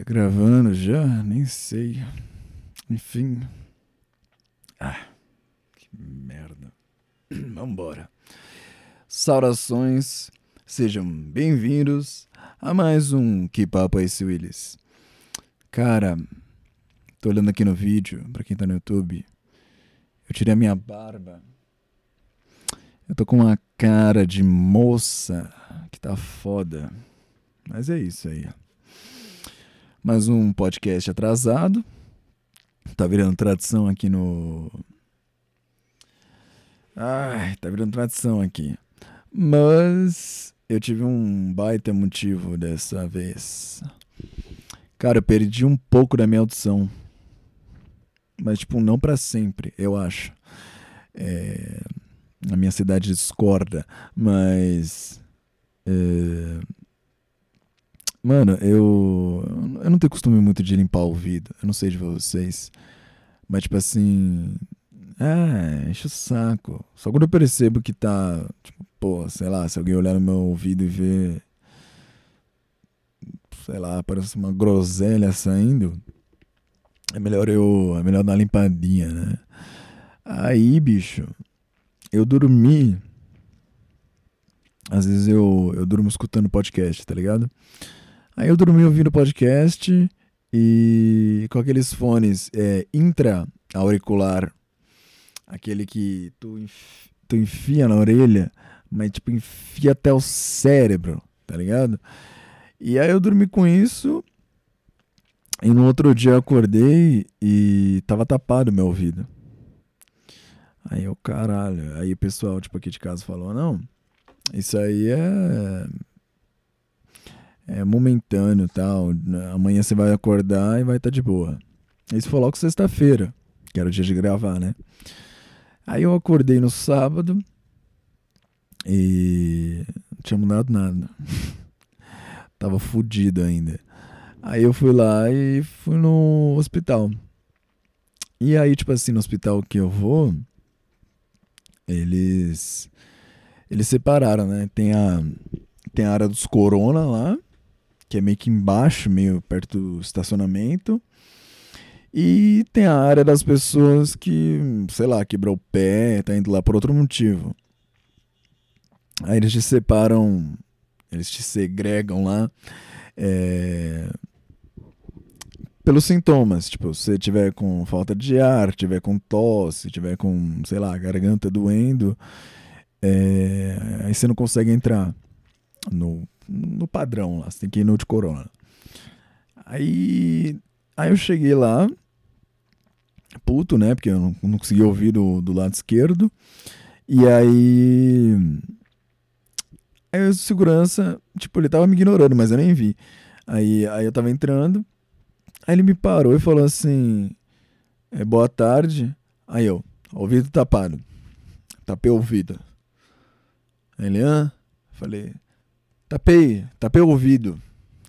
Tá gravando já? Nem sei. Enfim. Ah, que merda. Vambora. Saudações, sejam bem-vindos a mais um Que Papo é esse, Willis? Cara, tô olhando aqui no vídeo, pra quem tá no YouTube. Eu tirei a minha barba. Eu tô com uma cara de moça que tá foda. Mas é isso aí. Mais um podcast atrasado. Tá virando tradição aqui no. Ai, tá virando tradição aqui. Mas eu tive um baita motivo dessa vez. Cara, eu perdi um pouco da minha audição. Mas, tipo, não para sempre, eu acho. É... A minha cidade discorda, mas. É... Mano, eu. Eu não tenho costume muito de limpar o ouvido. Eu não sei de vocês. Mas, tipo assim. É, enche o saco. Só quando eu percebo que tá. Tipo, pô, sei lá, se alguém olhar no meu ouvido e ver. Sei lá, parece uma groselha saindo. É melhor eu. É melhor dar uma limpadinha, né? Aí, bicho. Eu dormi. Às vezes eu, eu durmo escutando podcast, tá ligado? Aí eu dormi ouvindo podcast e com aqueles fones é, intra-auricular, aquele que tu, tu enfia na orelha, mas tipo enfia até o cérebro, tá ligado? E aí eu dormi com isso e no outro dia eu acordei e tava tapado meu ouvido. Aí eu, caralho. Aí o pessoal, tipo, aqui de casa falou, não, isso aí é é momentâneo tal. Amanhã você vai acordar e vai estar tá de boa. Isso foi logo sexta-feira, que era o dia de gravar, né? Aí eu acordei no sábado e não tinha mudado nada. Tava fudido ainda. Aí eu fui lá e fui no hospital. E aí, tipo assim, no hospital que eu vou, eles eles separaram, né? Tem a tem a área dos corona lá que é meio que embaixo, meio perto do estacionamento. E tem a área das pessoas que, sei lá, quebrou o pé, tá indo lá por outro motivo. Aí eles te separam, eles te segregam lá é, pelos sintomas. Tipo, se tiver com falta de ar, tiver com tosse, tiver com, sei lá, garganta doendo, é, aí você não consegue entrar no no padrão lá, você tem que ir no de corona. Aí, aí eu cheguei lá, puto, né? Porque eu não, não consegui ouvir do, do lado esquerdo. E aí. Aí o segurança, tipo, ele tava me ignorando, mas eu nem vi. Aí, aí eu tava entrando. Aí ele me parou e falou assim: é, boa tarde. Aí eu, ouvido tapado. Tapei o ouvido. Aí ele, hã? Falei, Tapei, tapei o ouvido.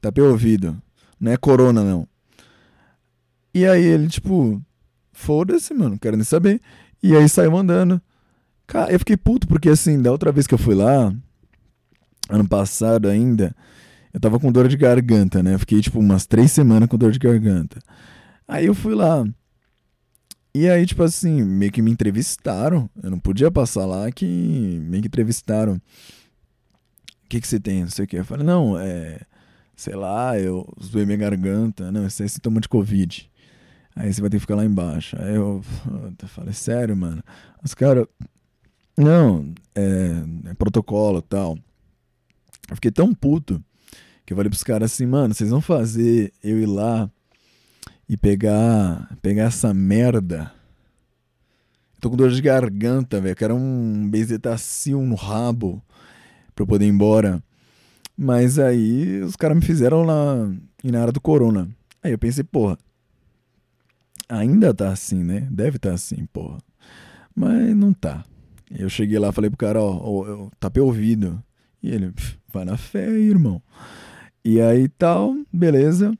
Tapei o ouvido. Não é corona, não. E aí ele, tipo, foda-se, mano, quero nem saber. E aí saiu andando. Cara, eu fiquei puto, porque assim, da outra vez que eu fui lá, ano passado ainda, eu tava com dor de garganta, né? Eu fiquei, tipo, umas três semanas com dor de garganta. Aí eu fui lá. E aí, tipo assim, meio que me entrevistaram. Eu não podia passar lá que meio que entrevistaram que, que você tem? Não sei o que. Eu falei, não, é. Sei lá, eu zoei minha garganta. Não, isso é sintoma de Covid. Aí você vai ter que ficar lá embaixo. Aí eu, eu falei, sério, mano. Os caras. Não, é, é protocolo e tal. Eu fiquei tão puto que eu falei pros caras assim, mano, vocês vão fazer eu ir lá e pegar, pegar essa merda. tô com dor de garganta, velho. Quero um bezetacil no rabo pra eu poder ir embora. Mas aí os caras me fizeram lá na área do Corona. Aí eu pensei, porra, ainda tá assim, né? Deve tá assim, porra. Mas não tá. Eu cheguei lá, falei pro cara, ó, ó eu tapei o ouvido. E ele, vai na fé aí, irmão. E aí tal, beleza.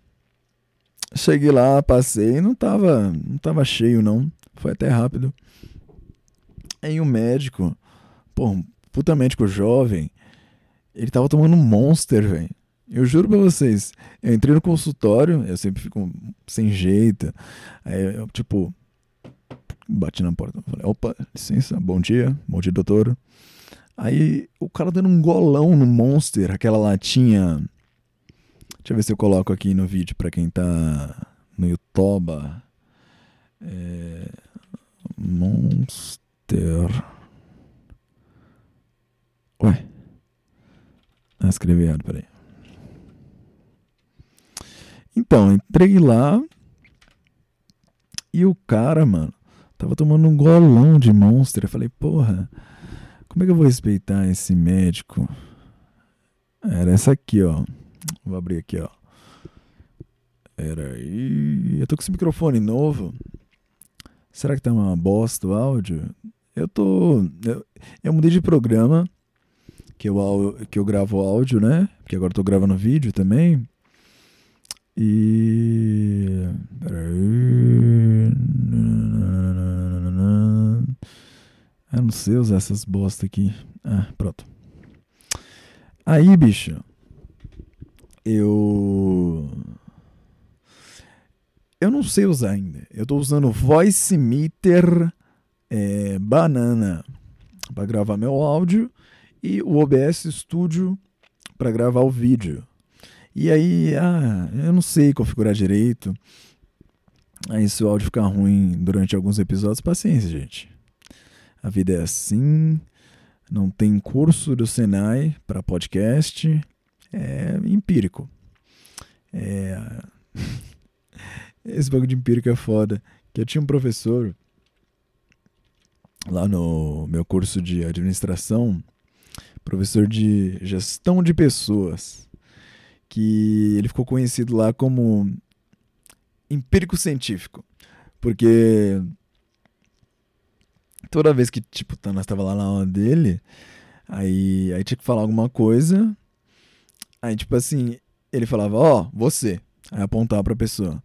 Cheguei lá, passei, não tava, não tava cheio não. Foi até rápido. Aí um médico, pô, puta médico jovem, ele tava tomando um Monster, velho. Eu juro pra vocês. Eu entrei no consultório, eu sempre fico sem jeito. Aí eu, tipo, bati na porta. Falei, opa, licença, bom dia, bom dia, doutor. Aí o cara dando um golão no Monster, aquela latinha. Deixa eu ver se eu coloco aqui no vídeo pra quem tá no YouTube. É... Monster. Ué. Ah, escrevi errado, peraí. Então, entrei lá e o cara, mano, tava tomando um golão de monstro. Eu falei, porra, como é que eu vou respeitar esse médico? Era essa aqui, ó. Vou abrir aqui, ó. Era aí. Eu tô com esse microfone novo. Será que tá uma bosta o áudio? Eu tô. Eu, eu mudei de programa. Que eu, que eu gravo áudio, né? Porque agora eu tô gravando vídeo também. E. Peraí. Eu não sei usar essas bosta aqui. Ah, pronto. Aí, bicho. Eu. Eu não sei usar ainda. Eu tô usando Voice Meter é, Banana para gravar meu áudio e o OBS Studio para gravar o vídeo. E aí, ah, eu não sei configurar direito. Aí se o áudio ficar ruim durante alguns episódios, paciência, gente. A vida é assim. Não tem curso do Senai para podcast. É empírico. É... Esse bagulho de empírico é foda. Que eu tinha um professor lá no meu curso de administração, professor de gestão de pessoas que ele ficou conhecido lá como empírico científico, porque toda vez que tipo nós tava lá na aula dele, aí aí tinha que falar alguma coisa, aí tipo assim ele falava ó oh, você, aí apontava para pessoa,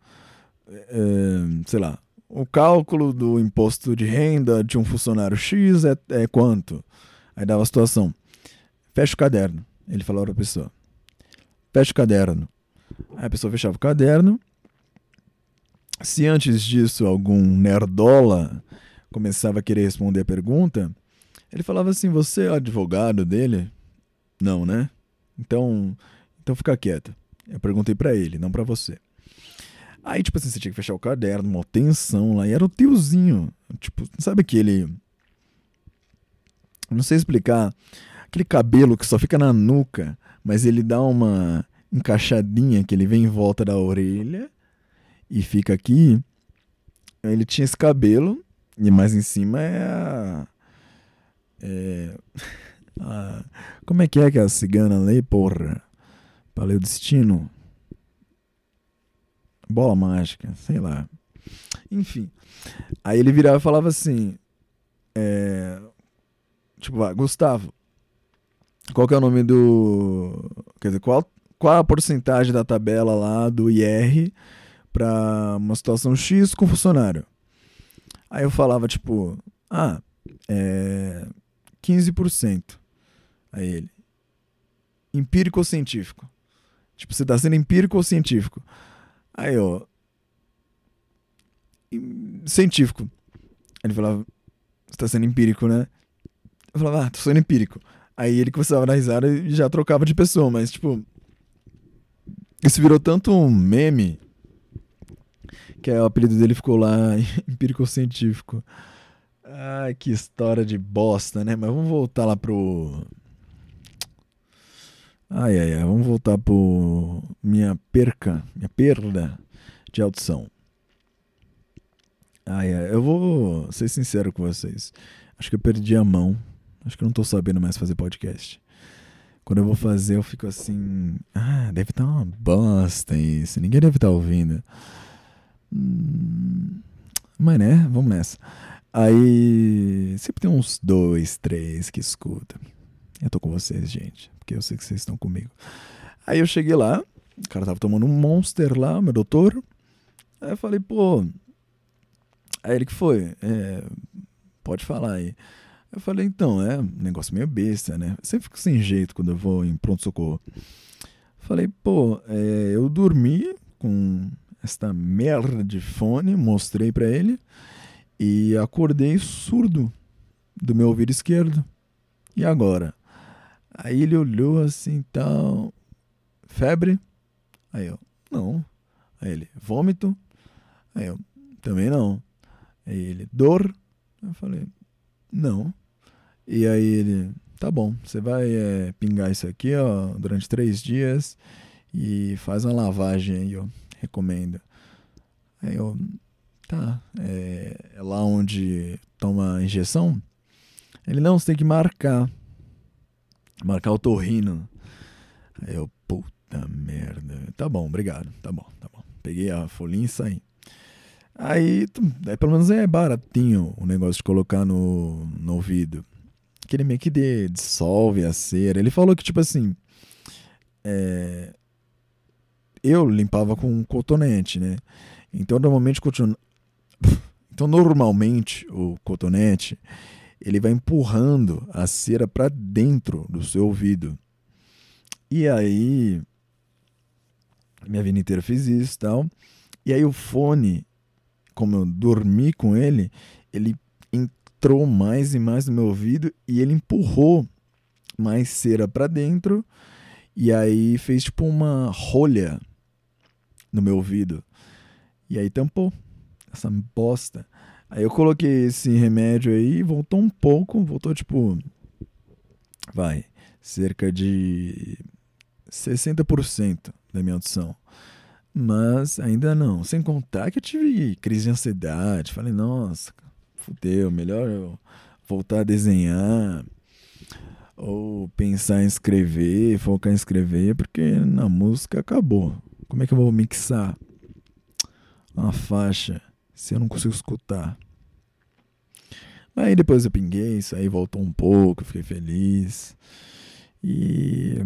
é, sei lá, o cálculo do imposto de renda de um funcionário X é, é quanto? Aí dava a situação. Fecha o caderno. Ele falava para a pessoa fecha o caderno. Aí a pessoa fechava o caderno. Se antes disso algum nerdola começava a querer responder a pergunta, ele falava assim: Você é advogado dele? Não, né? Então, então fica quieto. Eu perguntei para ele, não para você. Aí, tipo assim, você tinha que fechar o caderno, uma tensão lá. E era o tiozinho. Tipo, sabe aquele. Não sei explicar. Aquele cabelo que só fica na nuca mas ele dá uma encaixadinha que ele vem em volta da orelha e fica aqui. Ele tinha esse cabelo e mais em cima é a. É, a como é que é que a cigana ali, porra? Paleo destino? Bola mágica, sei lá. Enfim. Aí ele virava e falava assim: é, Tipo, ah, Gustavo, qual que é o nome do. Quer dizer, qual, qual a porcentagem da tabela lá do IR para uma situação X com funcionário? Aí eu falava, tipo, ah, é 15%. Aí ele. Empírico ou científico? Tipo, você tá sendo empírico ou científico? Aí, ó. Científico. Ele falava, você tá sendo empírico, né? Eu falava, ah, tô sendo empírico. Aí ele começava a dar risada e já trocava de pessoa, mas tipo. Isso virou tanto um meme que o apelido dele ficou lá empírico científico. Ai, que história de bosta, né? Mas vamos voltar lá pro. Ai, ai, ai, vamos voltar pro minha perca, minha perda de audição. Ai, ai, eu vou ser sincero com vocês. Acho que eu perdi a mão Acho que eu não tô sabendo mais fazer podcast. Quando eu vou fazer, eu fico assim. Ah, deve estar tá uma bosta isso. Ninguém deve estar tá ouvindo. Hum, mas né, vamos nessa. Aí sempre tem uns dois, três que escutam. Eu tô com vocês, gente. Porque eu sei que vocês estão comigo. Aí eu cheguei lá, o cara tava tomando um monster lá, meu doutor. Aí eu falei, pô. Aí ele que foi? É, pode falar aí. Eu falei, então, é um negócio meio besta, né? Eu sempre fico sem jeito quando eu vou em pronto-socorro. Falei, pô, é, eu dormi com esta merda de fone, mostrei para ele e acordei surdo do meu ouvido esquerdo. E agora? Aí ele olhou assim, tal, febre? Aí eu, não. Aí ele, vômito? Aí eu, também não. Aí ele, dor? Eu falei, não. E aí ele, tá bom, você vai é, pingar isso aqui, ó, durante três dias e faz uma lavagem aí, ó, recomendo. Aí eu, tá, é, é lá onde toma injeção? Ele, não, você tem que marcar. Marcar o torrino. Aí eu, puta merda. Tá bom, obrigado, tá bom, tá bom. Peguei a folhinha e saí. Aí, é, pelo menos é baratinho o negócio de colocar no, no ouvido. Que ele meio que de, dissolve a cera. Ele falou que, tipo assim. É, eu limpava com um cotonete, né? Então, normalmente, então, normalmente o cotonete ele vai empurrando a cera para dentro do seu ouvido. E aí, minha vida inteira fiz isso, tal. E aí o fone como eu dormi com ele, ele entrou mais e mais no meu ouvido e ele empurrou mais cera para dentro e aí fez tipo uma rolha no meu ouvido. E aí tampou essa bosta. Aí eu coloquei esse remédio aí, voltou um pouco, voltou tipo vai, cerca de 60% da minha audição. Mas ainda não. Sem contar que eu tive crise de ansiedade. Falei, nossa, fudeu, melhor eu voltar a desenhar. Ou pensar em escrever, focar em escrever, porque na música acabou. Como é que eu vou mixar uma faixa se eu não consigo escutar? Aí depois eu pinguei, isso aí voltou um pouco, fiquei feliz. E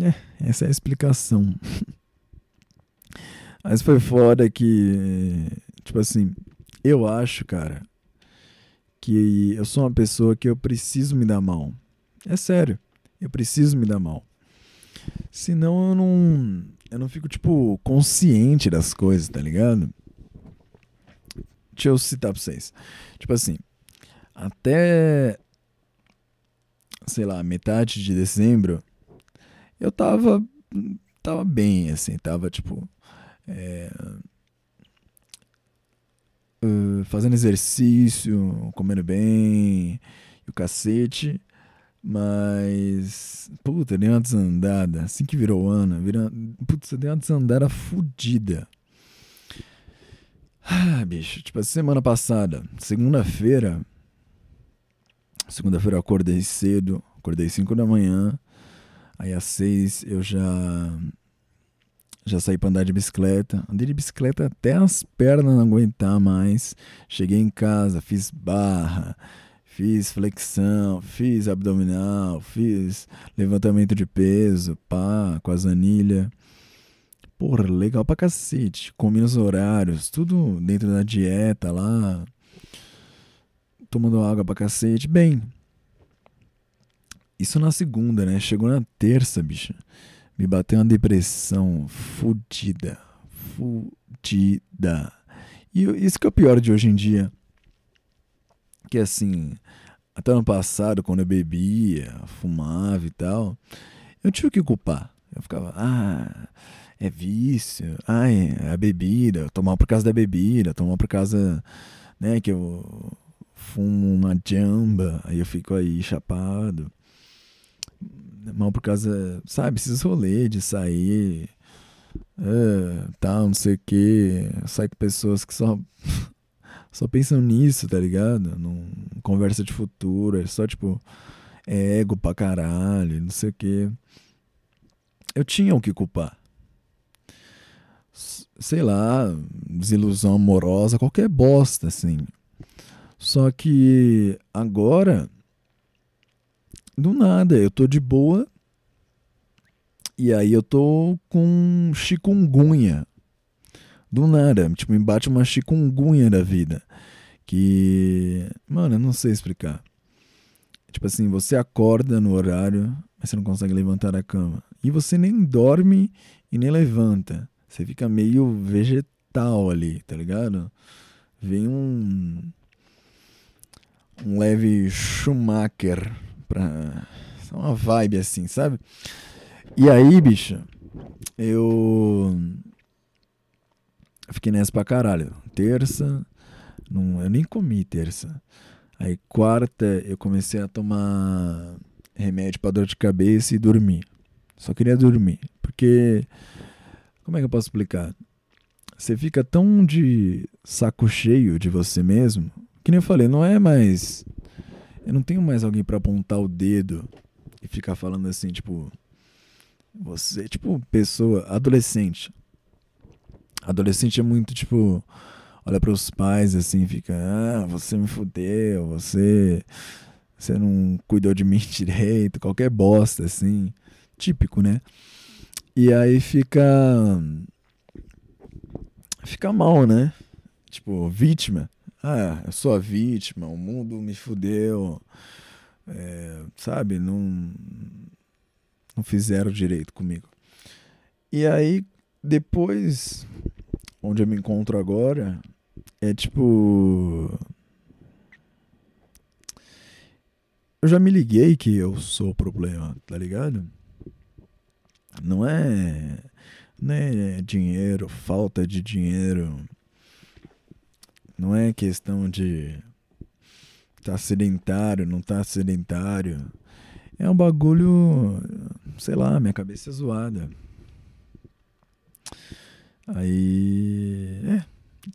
é, essa é a explicação. Mas foi foda que, tipo assim, eu acho, cara, que eu sou uma pessoa que eu preciso me dar mal. É sério, eu preciso me dar mal. Senão eu não, eu não fico, tipo, consciente das coisas, tá ligado? Deixa eu citar pra vocês. Tipo assim, até, sei lá, metade de dezembro, eu tava, tava bem, assim, tava, tipo, é, uh, fazendo exercício, comendo bem, e o cacete. Mas, puta, deu uma desandada. Assim que virou ano, virou, putz, deu uma desandada fodida. Ah, bicho, tipo, semana passada, segunda-feira. Segunda-feira eu acordei cedo, acordei 5 da manhã. Aí às 6 eu já já saí para andar de bicicleta. Andei de bicicleta até as pernas não aguentar mais. Cheguei em casa, fiz barra, fiz flexão, fiz abdominal, fiz levantamento de peso, pá, com as anilhas. Porra, legal pra cacete. Comi nos horários, tudo dentro da dieta lá. Tomando água pra cacete. Bem, isso na segunda, né? Chegou na terça, bicha me bateu uma depressão fudida. Fudida. E isso que é o pior de hoje em dia. Que assim, até ano passado, quando eu bebia, fumava e tal, eu tive que culpar. Eu ficava, ah, é vício, ah, é a bebida, tomar por causa da bebida, tomar por causa, né, que eu fumo uma jamba, aí eu fico aí chapado mal por causa, sabe, esses rolês de sair, é, tal, não sei o que, sai com pessoas que só só pensam nisso, tá ligado? Não conversa de futuro, é só tipo é ego pra caralho, não sei o que. Eu tinha o que culpar. Sei lá, desilusão amorosa, qualquer bosta, assim. Só que agora do nada, eu tô de boa. E aí eu tô com chikungunya. Do nada, tipo, me bate uma chikungunya da vida. Que, mano, eu não sei explicar. Tipo assim, você acorda no horário, mas você não consegue levantar da cama. E você nem dorme e nem levanta. Você fica meio vegetal ali, tá ligado? Vem um. Um leve Schumacher pra. Uma vibe assim, sabe? E aí, bicho, eu. Fiquei nessa pra caralho. Terça, não, eu nem comi terça. Aí quarta eu comecei a tomar remédio para dor de cabeça e dormir. Só queria dormir, porque como é que eu posso explicar? Você fica tão de saco cheio de você mesmo, que nem eu falei, não é mais eu não tenho mais alguém para apontar o dedo e ficar falando assim, tipo, você, tipo, pessoa adolescente. Adolescente é muito tipo olha para os pais assim, fica, ah, você me fudeu, você você não cuidou de mim direito, qualquer bosta assim, típico, né? E aí fica fica mal, né? Tipo, vítima. Ah, eu sou a vítima, o mundo me fudeu. É, sabe, não não fizeram direito comigo. E aí depois onde eu me encontro agora, é tipo. Eu já me liguei que eu sou o problema, tá ligado? Não é. Não é dinheiro, falta de dinheiro. Não é questão de tá sedentário, não tá sedentário. É um bagulho, sei lá, minha cabeça é zoada. Aí, é,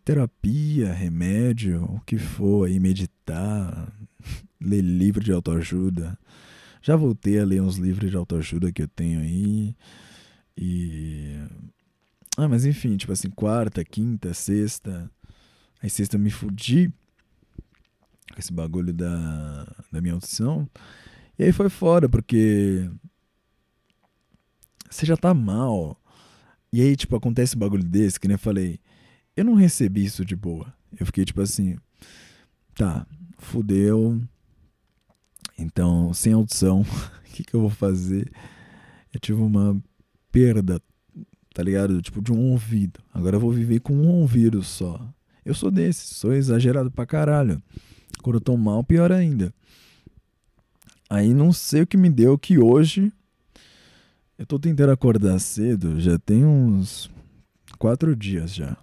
terapia, remédio, o que for aí, meditar, ler livro de autoajuda. Já voltei a ler uns livros de autoajuda que eu tenho aí. E. Ah, mas enfim, tipo assim, quarta, quinta, sexta. Aí sexta eu me fudi com esse bagulho da, da minha audição. E aí foi fora, porque. Você já tá mal. E aí, tipo, acontece um bagulho desse, que nem eu falei eu não recebi isso de boa. Eu fiquei tipo assim, tá, fudeu. Então, sem audição, o que, que eu vou fazer? Eu tive uma perda, tá ligado? Tipo, de um ouvido. Agora eu vou viver com um ouvido só. Eu sou desse, sou exagerado pra caralho. Quando eu tô mal, pior ainda. Aí não sei o que me deu que hoje eu tô tentando acordar cedo, já tem uns quatro dias já.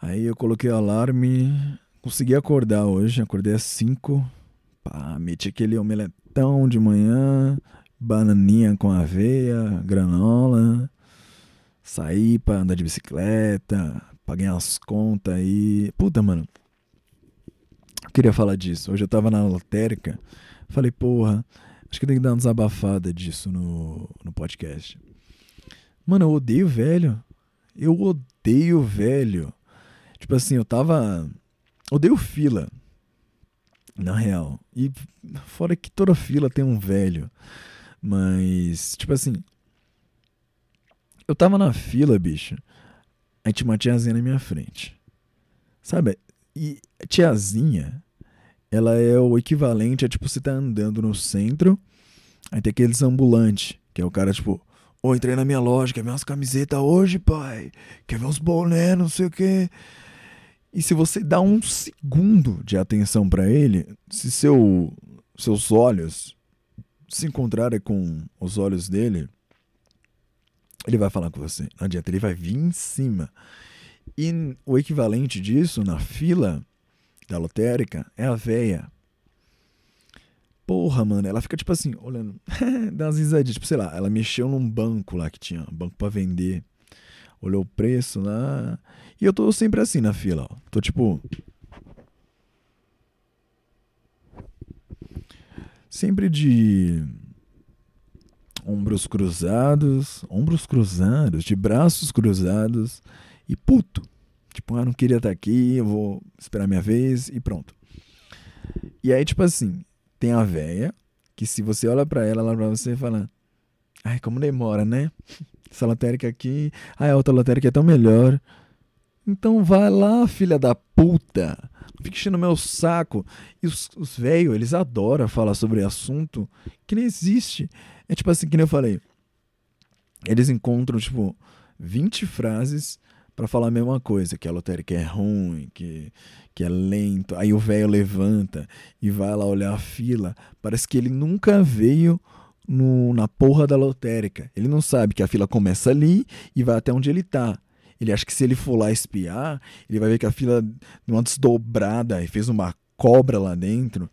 Aí eu coloquei o alarme, consegui acordar hoje, acordei às 5. Pá, meti aquele omeletão de manhã, bananinha com aveia, granola. Saí pra andar de bicicleta, paguei as contas aí. Puta, mano. Eu queria falar disso. Hoje eu tava na lotérica. Falei, porra, acho que tem que dar uma desabafada disso no, no podcast. Mano, eu odeio velho. Eu odeio velho. Tipo assim, eu tava. Odeio fila. Na real. E fora que toda fila tem um velho. Mas, tipo assim. Eu tava na fila, bicho. Aí tinha uma tiazinha na minha frente. Sabe? E tiazinha, ela é o equivalente a, tipo, você tá andando no centro. Aí tem aqueles ambulantes, que é o cara, tipo, ô, entrei na minha loja, quer ver umas camisetas hoje, pai? Quer ver uns boné, não sei o quê. E se você dá um segundo de atenção para ele, se seu, seus olhos se encontrarem com os olhos dele, ele vai falar com você. Não adianta, ele vai vir em cima. E o equivalente disso na fila da lotérica é a véia. Porra, mano, ela fica tipo assim, olhando, dá umas risadinhas, tipo, sei lá, ela mexeu num banco lá que tinha, um banco para vender olhou o preço lá. E eu tô sempre assim na fila, ó. Tô tipo. Sempre de ombros cruzados, ombros cruzados, de braços cruzados e puto. Tipo, ah, não queria estar aqui, eu vou esperar minha vez e pronto. E aí, tipo assim, tem a véia, que se você olha para ela, ela pra você fala, ai, como demora, né? essa lotérica aqui, ah, a outra lotérica é tão melhor. Então vai lá, filha da puta. Fica enchendo meu saco. E os, os velhos, eles adoram falar sobre assunto que nem existe. É tipo assim, que nem eu falei. Eles encontram, tipo, 20 frases para falar a mesma coisa, que a lotérica é ruim, que, que é lento. Aí o velho levanta e vai lá olhar a fila. Parece que ele nunca veio no, na porra da lotérica. Ele não sabe que a fila começa ali e vai até onde ele tá. Ele acha que se ele for lá espiar, ele vai ver que a fila deu uma desdobrada e fez uma cobra lá dentro.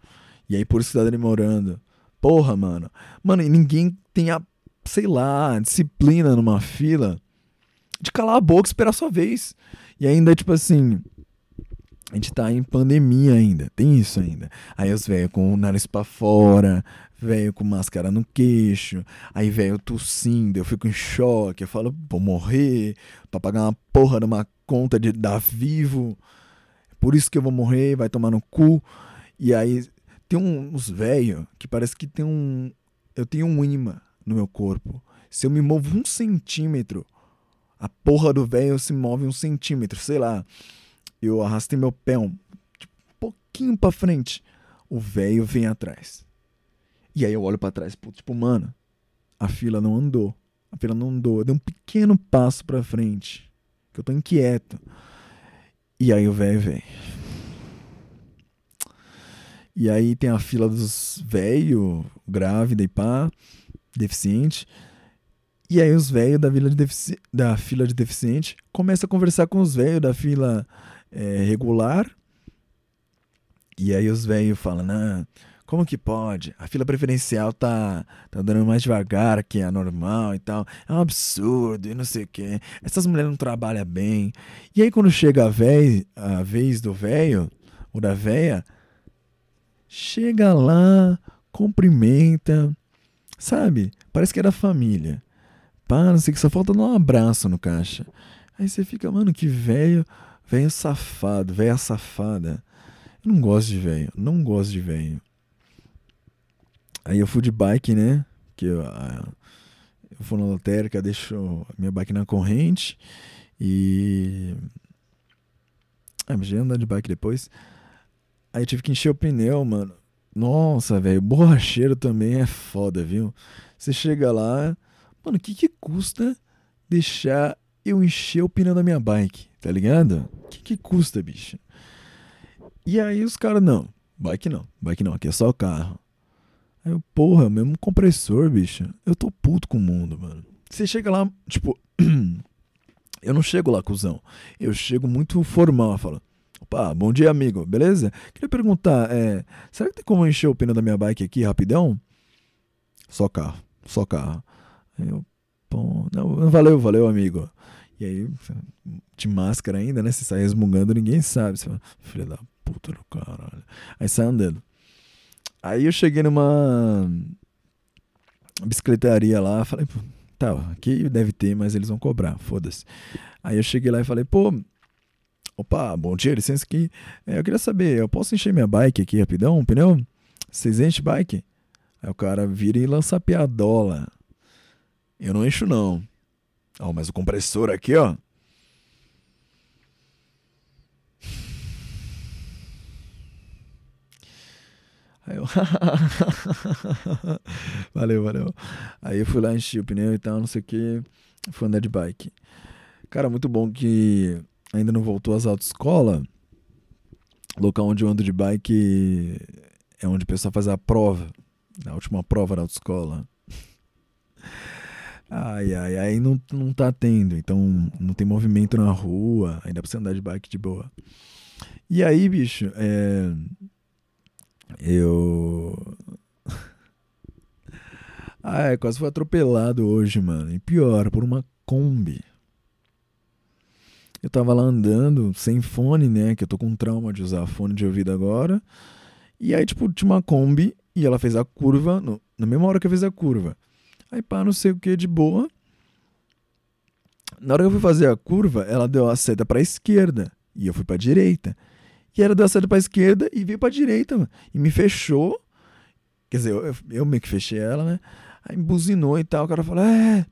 E aí por isso que tá demorando. Porra, mano. Mano, e ninguém tem a, sei lá, disciplina numa fila de calar a boca e esperar a sua vez. E ainda, tipo assim, a gente tá em pandemia ainda, tem isso ainda. Aí os velhos com o nariz pra fora, velho com máscara no queixo, aí velho tossindo, eu fico em choque, eu falo, vou morrer, pra pagar uma porra de uma conta de dar vivo, por isso que eu vou morrer, vai tomar no cu. E aí tem uns velhos que parece que tem um. Eu tenho um imã no meu corpo. Se eu me movo um centímetro, a porra do velho se move um centímetro, sei lá. Eu arrastei meu pé um, tipo, pouquinho pra frente. O velho vem atrás. E aí eu olho para trás, tipo, mano, a fila não andou. A fila não andou. Eu dei um pequeno passo pra frente. Que eu tô inquieto. E aí o velho vem. E aí tem a fila dos velhos, grávida e pá, deficiente. E aí os velhos da, da fila de deficiente começam a conversar com os velhos da fila é, regular. E aí os velhos falam, não, como que pode? A fila preferencial tá, tá dando mais devagar que a normal e tal. É um absurdo e não sei o que. Essas mulheres não trabalham bem. E aí quando chega a vez, a vez do velho, ou da véia, chega lá, cumprimenta, sabe? Parece que é da família pá, não sei que, só falta dar um abraço no caixa. Aí você fica, mano, que velho, velho safado, velha safada. Eu não gosto de velho, não gosto de velho. Aí eu fui de bike, né? Que eu, eu fui na lotérica, deixo minha bike na corrente e. Ah, mas já andar de bike depois. Aí eu tive que encher o pneu, mano. Nossa, velho, borracheiro também é foda, viu? Você chega lá, Mano, o que que custa deixar eu encher o pneu da minha bike, tá ligado? O que que custa, bicho? E aí os caras, não, bike não, bike não, aqui é só carro. Aí eu, porra, mesmo compressor, bicho. Eu tô puto com o mundo, mano. Você chega lá, tipo, eu não chego lá, cuzão. Eu chego muito formal, falo, opa, bom dia, amigo, beleza? Queria perguntar, é, será que tem como encher o pneu da minha bike aqui rapidão? Só carro, só carro. Aí eu, pô, não, valeu, valeu, amigo. E aí, de máscara ainda, né? Você sai resmungando, ninguém sabe. Você fala, filha da puta do caralho. Aí sai andando. Aí eu cheguei numa bicicletaria lá, falei, tá, aqui deve ter, mas eles vão cobrar, foda-se. Aí eu cheguei lá e falei, pô, opa, bom dia, licença aqui. É, eu queria saber, eu posso encher minha bike aqui rapidão, um pneu? Vocês enchem bike? Aí o cara vira e lança a piadola. Eu não encho, não. Oh, mas o compressor aqui, ó. Aí eu. valeu, valeu. Aí eu fui lá, enchi o pneu e tal, não sei o que. Fui andar de bike. Cara, muito bom que ainda não voltou às autoescolas. O local onde eu ando de bike é onde o pessoal faz a prova. A última prova da autoescola. Ai, ai, aí não, não tá tendo. Então não tem movimento na rua. Ainda pra você andar de bike de boa. E aí, bicho, é. Eu. ah, quase foi atropelado hoje, mano. E pior, por uma Kombi. Eu tava lá andando sem fone, né? Que eu tô com trauma de usar fone de ouvido agora. E aí, tipo, tinha uma Kombi e ela fez a curva no, na mesma hora que eu fiz a curva. Aí pá, não sei o que de boa. Na hora que eu fui fazer a curva, ela deu a seta para a esquerda e eu fui para a direita. E ela deu a seta para a esquerda e veio para a direita, mano. E me fechou. Quer dizer, eu, eu meio que fechei ela, né? Aí buzinou e tal. O cara falou: É,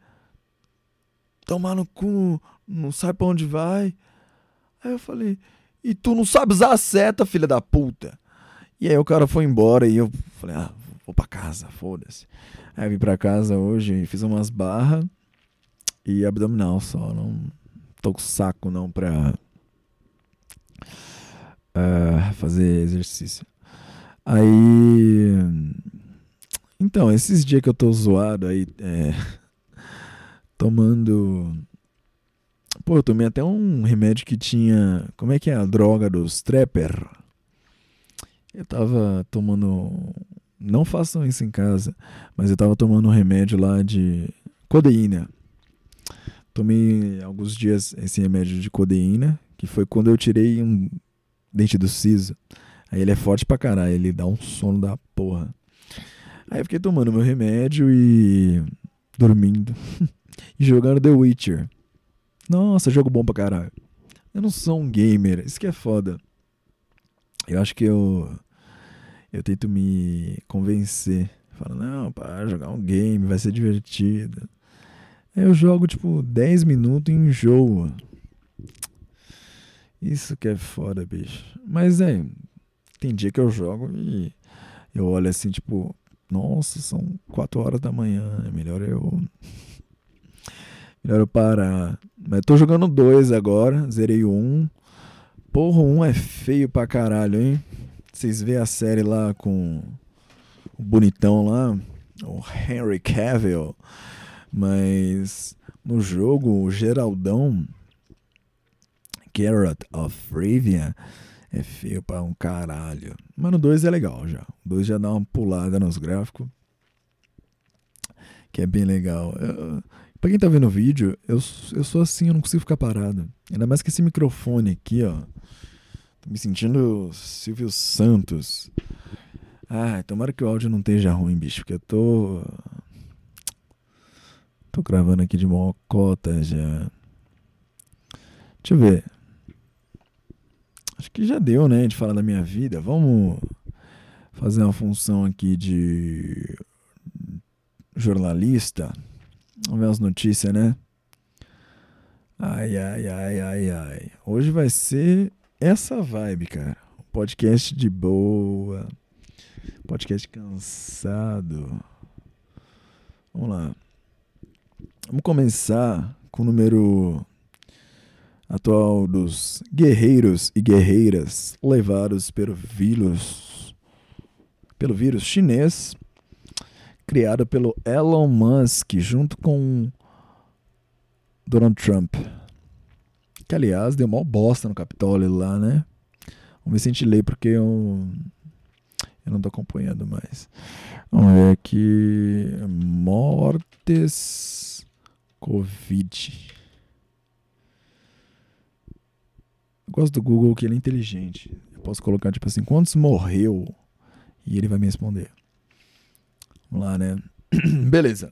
tomar no cu, não sabe pra onde vai. Aí eu falei: E tu não sabe usar a seta, filha da puta. E aí o cara foi embora e eu falei, ah, vou pra casa, foda-se. Aí vim pra casa hoje, fiz umas barras e abdominal só. Não tô com saco não pra uh, fazer exercício. Aí. Então, esses dias que eu tô zoado aí, é, tomando. Pô, eu tomei até um remédio que tinha. Como é que é a droga dos trapper? Eu tava tomando. Não façam isso em casa, mas eu tava tomando um remédio lá de codeína. Tomei alguns dias esse remédio de codeína, que foi quando eu tirei um dente do siso. Aí ele é forte pra caralho, ele dá um sono da porra. Aí eu fiquei tomando meu remédio e dormindo. e jogando The Witcher. Nossa, jogo bom pra caralho. Eu não sou um gamer, isso que é foda. Eu acho que eu. Eu tento me convencer. Falo, não, para jogar um game, vai ser divertido. Eu jogo tipo 10 minutos e enjoa. Isso que é foda, bicho. Mas é, tem dia que eu jogo e eu olho assim, tipo, nossa, são 4 horas da manhã, é melhor eu. Melhor eu parar. Mas tô jogando dois agora, zerei um. Porra, um é feio pra caralho, hein? Vocês vê a série lá com o bonitão lá, o Henry Cavill. Mas no jogo, o Geraldão, Geralt of Rivia, é feio pra um caralho. Mas no 2 é legal já. O 2 já dá uma pulada nos gráficos. Que é bem legal. Eu, pra quem tá vendo o vídeo, eu, eu sou assim, eu não consigo ficar parado. Ainda mais que esse microfone aqui, ó. Me sentindo Silvio Santos. Ah, tomara que o áudio não esteja ruim, bicho, porque eu tô. Tô gravando aqui de mocota já. Deixa eu ver. Acho que já deu, né, de falar da minha vida. Vamos fazer uma função aqui de jornalista. Vamos ver as notícias, né? Ai, ai, ai, ai, ai. Hoje vai ser essa vibe, cara. Podcast de boa. Podcast cansado. Vamos lá. Vamos começar com o número atual dos guerreiros e guerreiras levados pelo vírus, pelo vírus chinês, criado pelo Elon Musk junto com Donald Trump. Que aliás deu mó bosta no Capitólio lá, né? Vamos ver se a gente lê porque eu, eu não tô acompanhando mais. Vamos ver aqui. Mortes Covid. Eu gosto do Google que ele é inteligente. Eu posso colocar tipo assim, quantos morreu? E ele vai me responder. Vamos lá, né? Beleza.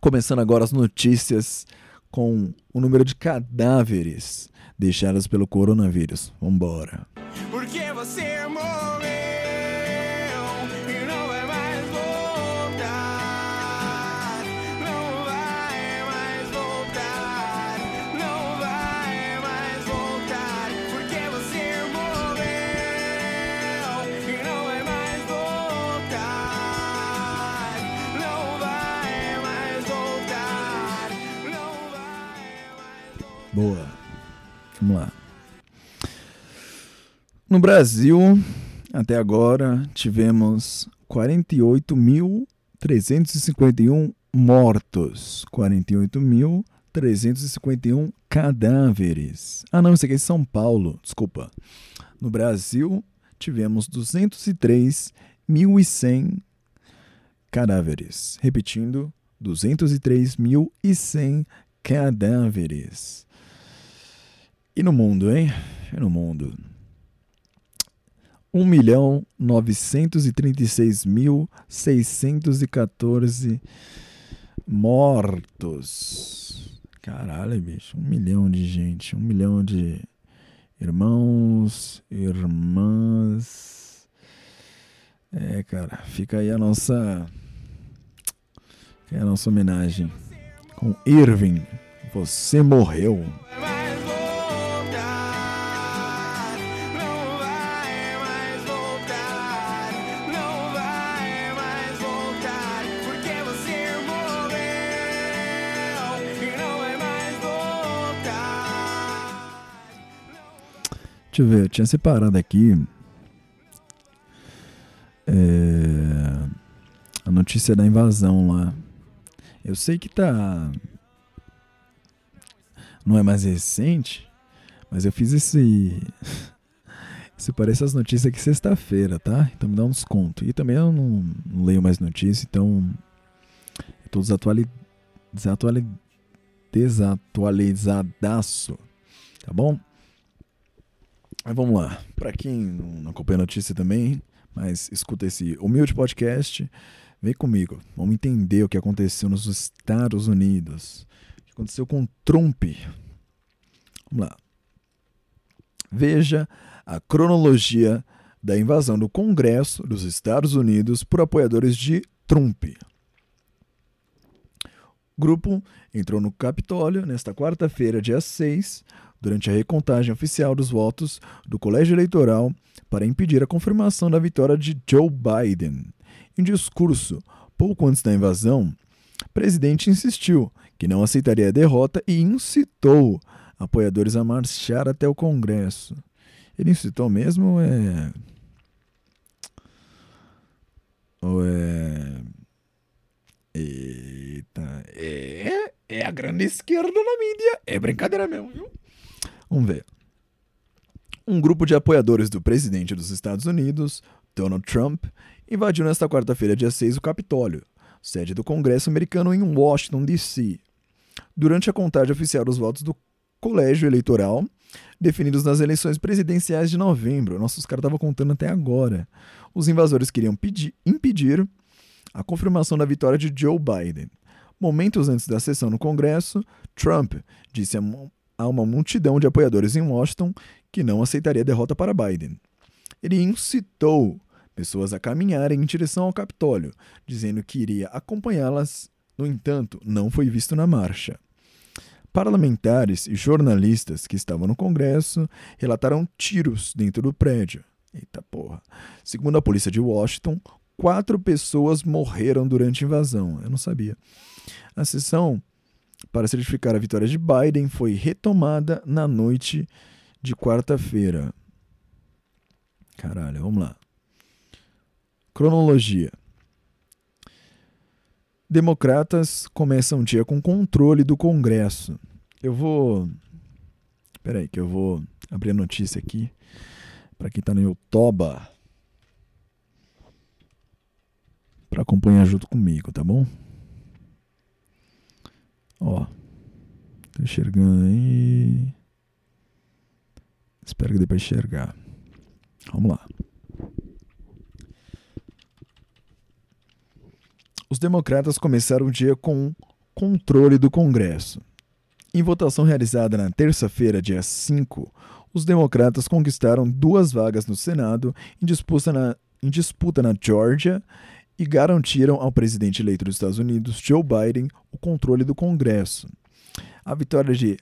Começando agora as notícias com o número de cadáveres deixados pelo coronavírus. Vambora. Boa. Vamos lá. No Brasil, até agora, tivemos 48.351 mortos, 48.351 cadáveres. Ah, não, isso aqui é São Paulo, desculpa. No Brasil, tivemos 203.100 cadáveres. Repetindo, 203.100 cadáveres. E no mundo, hein? E no mundo. 1 milhão 936 mil 614 mortos. Caralho, bicho. Um milhão de gente. Um milhão de irmãos, irmãs. É, cara. Fica aí a nossa. Aí a nossa homenagem. Com Irving. Você morreu. Deixa eu ver, eu tinha separado aqui. É, a notícia da invasão lá. Eu sei que tá. Não é mais recente, mas eu fiz esse. Isso parece as notícias aqui sexta-feira, tá? Então me dá um desconto. E também eu não, não leio mais notícias, então. Eu tô desatuali... Desatuali... desatualizadaço. Tá bom? Mas vamos lá. Para quem não acompanha a notícia também, mas escuta esse humilde podcast, vem comigo. Vamos entender o que aconteceu nos Estados Unidos. O que aconteceu com Trump. Vamos lá. Veja a cronologia da invasão do Congresso dos Estados Unidos por apoiadores de Trump. O grupo entrou no Capitólio nesta quarta-feira, dia 6, durante a recontagem oficial dos votos do colégio eleitoral para impedir a confirmação da vitória de Joe Biden. Em discurso pouco antes da invasão, o presidente insistiu que não aceitaria a derrota e incitou apoiadores a marchar até o Congresso. Ele incitou mesmo é. Ou é. Eita. É, é a grande esquerda na mídia. É brincadeira mesmo, viu? Vamos ver. Um grupo de apoiadores do presidente dos Estados Unidos, Donald Trump, invadiu nesta quarta-feira, dia 6, o Capitólio, sede do Congresso americano em Washington, D.C. Durante a contagem oficial dos votos do colégio eleitoral, definidos nas eleições presidenciais de novembro. Nossa, os caras estavam contando até agora. Os invasores queriam pedir, impedir a confirmação da vitória de Joe Biden. Momentos antes da sessão no Congresso, Trump disse a uma multidão de apoiadores em Washington que não aceitaria a derrota para Biden. Ele incitou pessoas a caminharem em direção ao Capitólio, dizendo que iria acompanhá-las. No entanto, não foi visto na marcha. Parlamentares e jornalistas que estavam no Congresso relataram tiros dentro do prédio. Eita porra. Segundo a polícia de Washington, quatro pessoas morreram durante a invasão. Eu não sabia. A sessão para certificar a vitória de Biden foi retomada na noite de quarta-feira. Caralho, vamos lá. Cronologia. Democratas começam o dia com controle do Congresso. Eu vou. Espera aí, que eu vou abrir a notícia aqui para quem está no YouTube para acompanhar junto comigo, tá bom? Ó, tô enxergando aí. Espero que dê para enxergar. Vamos lá. Os democratas começaram o dia com controle do Congresso. Em votação realizada na terça-feira, dia 5, os democratas conquistaram duas vagas no Senado em disputa na, em disputa na Georgia e garantiram ao presidente eleito dos Estados Unidos, Joe Biden, o controle do Congresso. A vitória de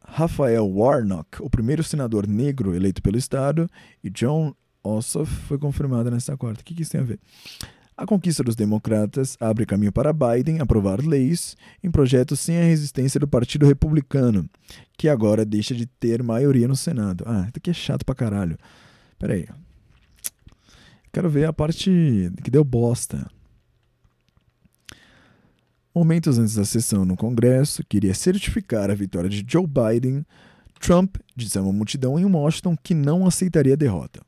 Rafael Warnock, o primeiro senador negro eleito pelo Estado, e John Ossoff foi confirmada nesta quarta. O que isso tem a ver? A conquista dos democratas abre caminho para Biden aprovar leis em projetos sem a resistência do Partido Republicano, que agora deixa de ter maioria no Senado. Ah, isso aqui é chato pra caralho. Pera aí. Quero ver a parte que deu bosta. Momentos antes da sessão no Congresso, queria certificar a vitória de Joe Biden, Trump disse a uma multidão em Washington que não aceitaria a derrota.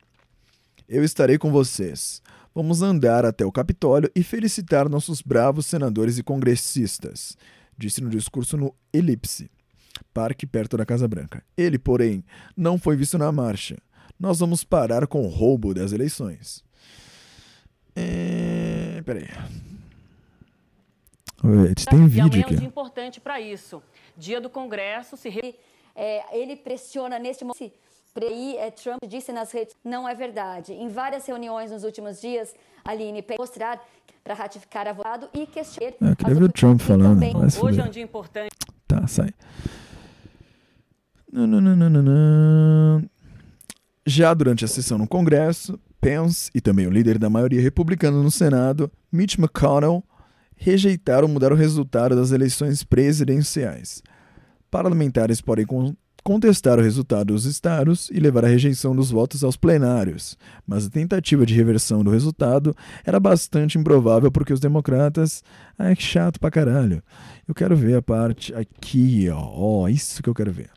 Eu estarei com vocês. Vamos andar até o Capitólio e felicitar nossos bravos senadores e congressistas, disse no discurso no Elipse, parque perto da Casa Branca. Ele, porém, não foi visto na marcha. Nós vamos parar com o roubo das eleições. É... Peraí. Tem vídeo aqui. é um dia importante para isso. Dia do Congresso se... É, ele pressiona neste momento é, Trump disse nas redes não é verdade. Em várias reuniões nos últimos dias, Aline mostrar para ratificar a votado e questionar. Eu queria ver o Trump falando. Hoje é um dia importante. Tá, sai. Não, não, não, não, não. Já durante a sessão no Congresso, Pence e também o líder da maioria republicana no Senado, Mitch McConnell, rejeitaram mudar o resultado das eleições presidenciais. Parlamentares podem contestar o resultado dos estados e levar a rejeição dos votos aos plenários, mas a tentativa de reversão do resultado era bastante improvável porque os democratas. Ah, que chato pra caralho. Eu quero ver a parte aqui, ó. Ó, isso que eu quero ver.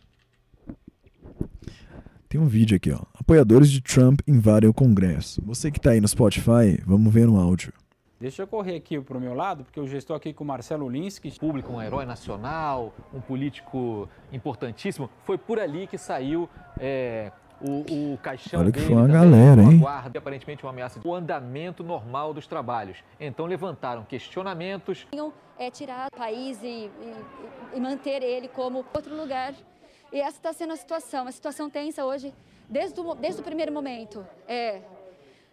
Tem um vídeo aqui, ó. Apoiadores de Trump invadem o Congresso. Você que tá aí no Spotify, vamos ver no áudio. Deixa eu correr aqui para o meu lado, porque eu já estou aqui com o Marcelo Linsky. Público, um herói nacional, um político importantíssimo. Foi por ali que saiu é, o, o caixão Olha que dele, foi uma também, galera, hein? guarda, aparentemente uma ameaça. O andamento normal dos trabalhos. Então levantaram questionamentos. é tirar o país e, e- e manter ele como outro lugar. E essa está sendo a situação, uma situação tensa hoje, desde o, desde o primeiro momento. É,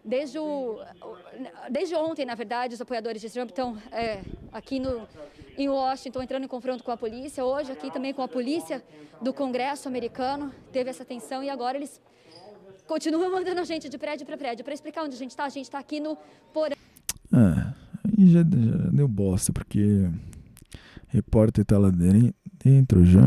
desde, o, desde ontem, na verdade, os apoiadores de Trump estão é, aqui no, em Washington entrando em confronto com a polícia. Hoje, aqui também com a polícia do Congresso americano, teve essa tensão e agora eles continuam mandando a gente de prédio para prédio. Para explicar onde a gente está, a gente está aqui no porão. Ah, já, já deu bosta, porque repórter tá lá dentro já.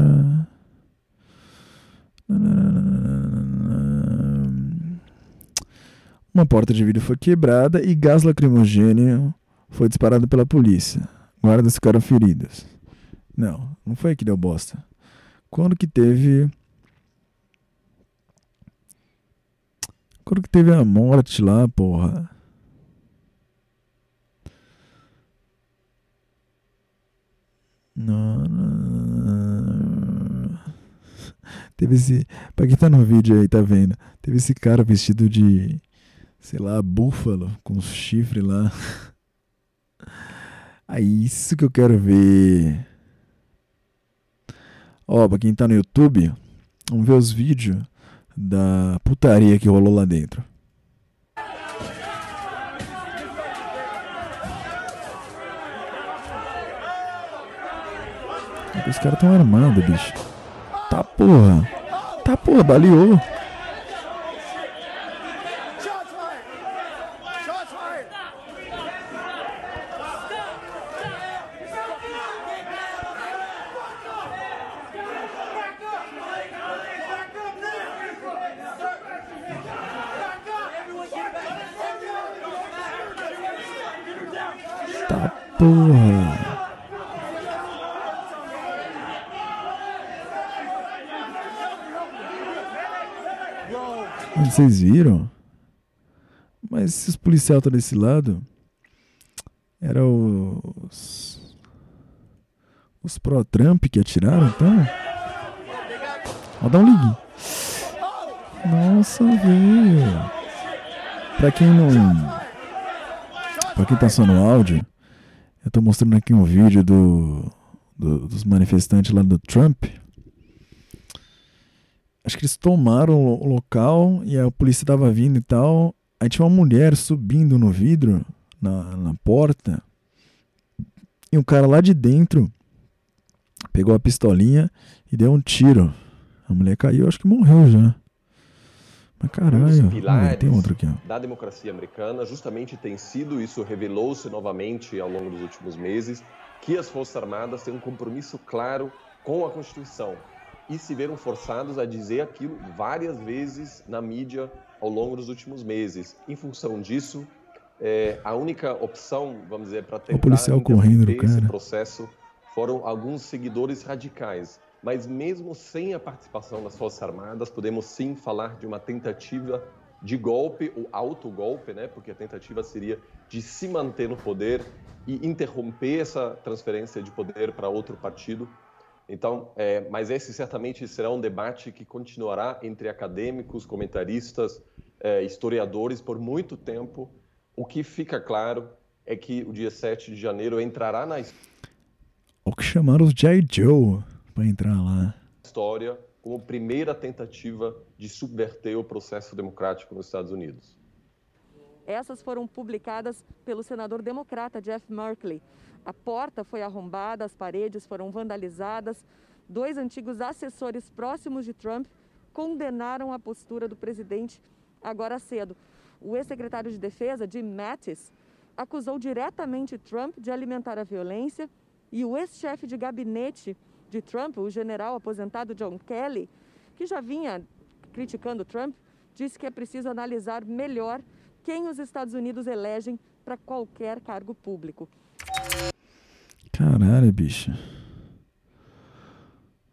Uma porta de vidro foi quebrada e gás lacrimogêneo foi disparado pela polícia. Guardas ficaram feridos. Não, não foi que deu bosta. Quando que teve. Quando que teve a morte lá, porra? Não, não. Teve esse. Pra quem tá no vídeo aí, tá vendo? Teve esse cara vestido de. Sei lá, búfalo, com os chifres lá. Aí, isso que eu quero ver. Ó, pra quem tá no YouTube, vamos ver os vídeos da putaria que rolou lá dentro. Os caras tão armados, bicho. Tá porra. Tá porra, baleou. Tá porra. Vocês viram? Mas se os policiais estão desse lado, eram os. Os pró-Trump que atiraram, então? Ó, dá um ligue. Nossa, velho. Pra quem não. Pra quem tá só no áudio, eu tô mostrando aqui um vídeo do, do- dos manifestantes lá do Trump. Acho que eles tomaram o lo- local e a polícia tava vindo e tal. Aí tinha uma mulher subindo no vidro, na, na porta. E um cara lá de dentro pegou a pistolinha e deu um tiro. A mulher caiu, acho que morreu já. Mas caralho, tem outro aqui, ó. da democracia americana justamente tem sido, isso revelou-se novamente ao longo dos últimos meses, que as Forças Armadas têm um compromisso claro com a Constituição e se viram forçados a dizer aquilo várias vezes na mídia ao longo dos últimos meses. Em função disso, é, a única opção, vamos dizer, para tentar policial correndo esse cara. processo foram alguns seguidores radicais. Mas mesmo sem a participação das Forças Armadas, podemos sim falar de uma tentativa de golpe, ou autogolpe, né? Porque a tentativa seria de se manter no poder e interromper essa transferência de poder para outro partido. Então, é, mas esse certamente será um debate que continuará entre acadêmicos, comentaristas, é, historiadores por muito tempo. O que fica claro é que o dia 7 de janeiro entrará na O que chamaram os J. Joe pra entrar lá. história como primeira tentativa de subverter o processo democrático nos Estados Unidos. Essas foram publicadas pelo senador democrata Jeff Merkley. A porta foi arrombada, as paredes foram vandalizadas. Dois antigos assessores próximos de Trump condenaram a postura do presidente agora cedo. O ex-secretário de Defesa, Jim Mattis, acusou diretamente Trump de alimentar a violência e o ex-chefe de gabinete de Trump, o general aposentado John Kelly, que já vinha criticando Trump, disse que é preciso analisar melhor quem os Estados Unidos elegem para qualquer cargo público. Caralho, bicha.